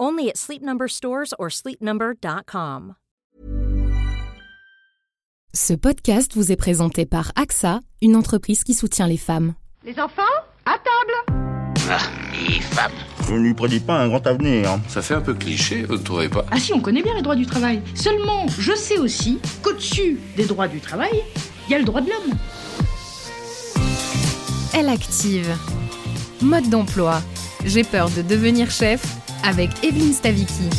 Only at Sleep Number stores or sleepnumber.com. Ce podcast vous est présenté par AXA, une entreprise qui soutient les femmes. Les enfants, à table. Ah, les femmes. Je ne lui prédis pas un grand avenir. Ça fait un peu cliché, vous ne trouvez pas? Ah si, on connaît bien les droits du travail. Seulement, je sais aussi qu'au-dessus des droits du travail, il y a le droit de l'homme. Elle active. Mode d'emploi. J'ai peur de devenir chef avec Evelyne Stavicki.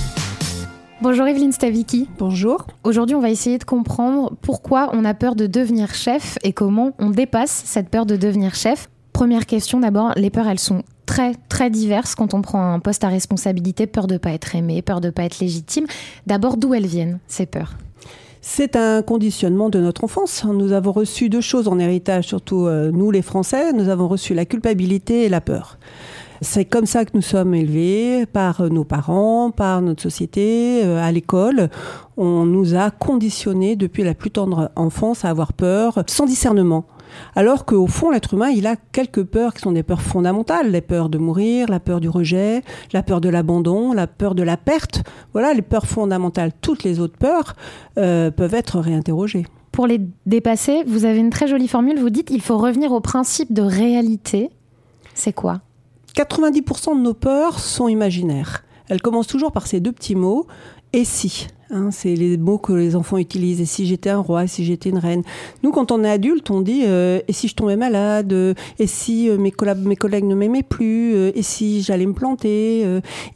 Bonjour Evelyne Stavicki. Bonjour. Aujourd'hui, on va essayer de comprendre pourquoi on a peur de devenir chef et comment on dépasse cette peur de devenir chef. Première question d'abord, les peurs, elles sont très très diverses quand on prend un poste à responsabilité, peur de pas être aimé, peur de pas être légitime. D'abord, d'où elles viennent ces peurs? C'est un conditionnement de notre enfance. Nous avons reçu deux choses en héritage, surtout euh, nous les Français. Nous avons reçu la culpabilité et la peur. C'est comme ça que nous sommes élevés par nos parents, par notre société, euh, à l'école. On nous a conditionnés depuis la plus tendre enfance à avoir peur sans discernement. Alors qu'au fond, l'être humain, il a quelques peurs qui sont des peurs fondamentales. Les peurs de mourir, la peur du rejet, la peur de l'abandon, la peur de la perte. Voilà les peurs fondamentales. Toutes les autres peurs euh, peuvent être réinterrogées. Pour les dépasser, vous avez une très jolie formule. Vous dites il faut revenir au principe de réalité. C'est quoi? 90% de nos peurs sont imaginaires. Elles commencent toujours par ces deux petits mots. Et si Hein, c'est les mots que les enfants utilisent. Et si j'étais un roi, et si j'étais une reine. Nous, quand on est adulte, on dit euh, et si je tombais malade, et si euh, mes, collègues ne m'aimaient plus, euh, et si j'allais me planter,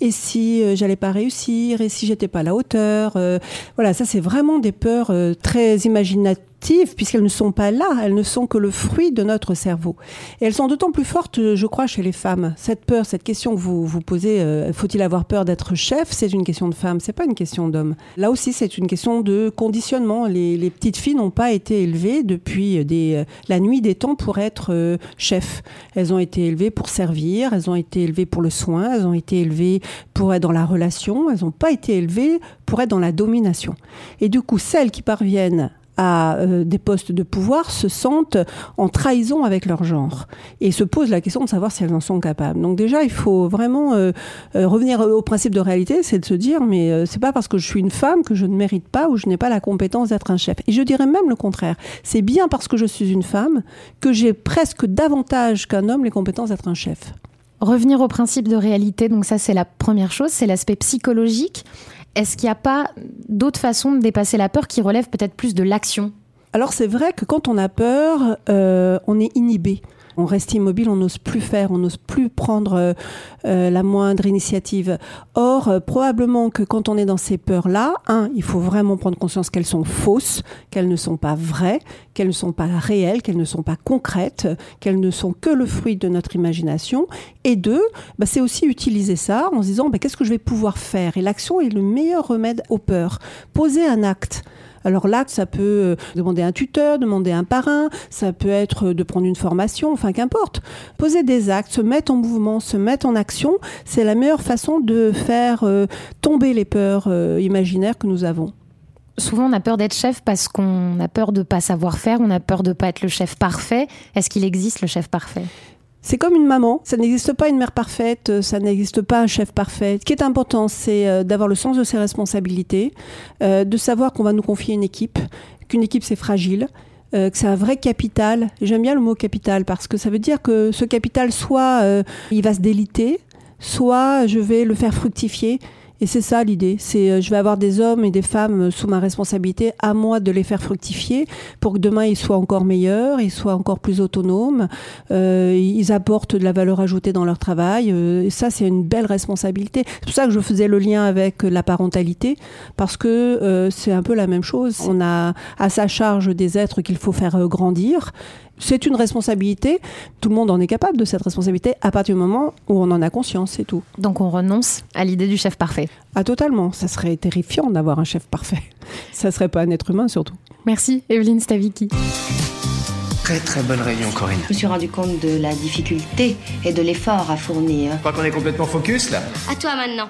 et si j'allais pas réussir, et si j'étais pas à la hauteur. voilà, ça c'est vraiment des peurs très imaginatives puisqu'elles ne sont pas là, elles ne sont que le fruit de notre cerveau. Et elles sont d'autant plus fortes, je crois, chez les femmes. Cette peur, cette question que vous vous posez, faut-il avoir peur d'être chef? C'est une question de femme, c'est pas une question d'homme. Là aussi, c'est une question de conditionnement. Les, petites filles n'ont pas été élevées depuis des, la nuit des temps pour être euh, chef. Elles ont été élevées pour servir, elles ont été élevées pour le soin, elles ont été élevées pour être dans la relation, elles n'ont pas été élevées pour être dans la domination. Et du coup, celles qui parviennent à euh, des postes de pouvoir se sentent en trahison avec leur genre et se posent la question de savoir si elles en sont capables. Donc déjà, il faut vraiment euh, euh, revenir au principe de réalité, c'est de se dire mais c'est pas parce que je suis une femme que je ne mérite pas ou je n'ai pas la compétence d'être un chef. Et je dirais même le contraire. C'est bien parce que je suis une femme que j'ai presque davantage qu'un homme les compétences d'être un chef. Revenir au principe de réalité, donc ça c'est la première chose, c'est l'aspect psychologique. Est-ce qu'il n'y a pas d'autres façons de dépasser la peur qui relèvent peut-être plus de l'action? Alors c'est vrai que quand on a peur, euh, on est inhibé. On reste immobile, on n'ose plus faire, on n'ose plus prendre euh, euh, la moindre initiative. Or, euh, probablement que quand on est dans ces peurs-là, un, il faut vraiment prendre conscience qu'elles sont fausses, qu'elles ne sont pas vraies, qu'elles ne sont pas réelles, qu'elles ne sont pas concrètes, qu'elles ne sont que le fruit de notre imagination. Et deux, bah, c'est aussi utiliser ça en se disant bah, qu'est-ce que je vais pouvoir faire? Et l'action est le meilleur remède aux peurs. Poser un acte. Alors là, ça peut euh, demander un tuteur, demander un parrain, ça peut être de prendre une formation, enfin qu'importe. Poser des actes, se mettre en mouvement, se mettre en action, c'est la meilleure façon de faire euh, tomber les peurs euh, imaginaires que nous avons. Souvent, on a peur d'être chef parce qu'on a peur de pas savoir faire, on a peur de pas être le chef parfait. Est-ce qu'il existe le chef parfait? C'est comme une maman. Ça n'existe pas une mère parfaite, euh, ça n'existe pas un chef parfait. Ce qui est important, c'est euh, d'avoir le sens de ses responsabilités, euh, de savoir qu'on va nous confier une équipe, qu'une équipe c'est fragile, que c'est un vrai capital. J'aime bien le mot capital parce que ça veut dire que ce capital, soit il va se déliter, soit je vais le faire fructifier. Et c'est ça l'idée. C'est euh, je vais avoir des hommes et des femmes euh, sous ma responsabilité, à moi de les faire fructifier pour que demain ils soient encore meilleurs, ils soient encore plus autonomes, euh, ils apportent de la valeur ajoutée dans leur travail. et ça, c'est une belle responsabilité. C'est pour ça que je faisais le lien avec la parentalité, parce que c'est un peu la même chose. On a à sa charge des êtres qu'il faut faire grandir c'est une responsabilité. Tout le monde en est capable de cette responsabilité à partir du moment où on en a conscience, c'est tout. Donc on renonce à l'idée du chef parfait. Ah totalement. Ça serait terrifiant d'avoir un chef parfait. Ça serait pas un être humain surtout. Merci Evelyne Stavicki. Très très bonne réunion Corinne. Je me suis rendu compte de la difficulté et de l'effort à fournir. Je crois qu'on est complètement focus là. À toi maintenant.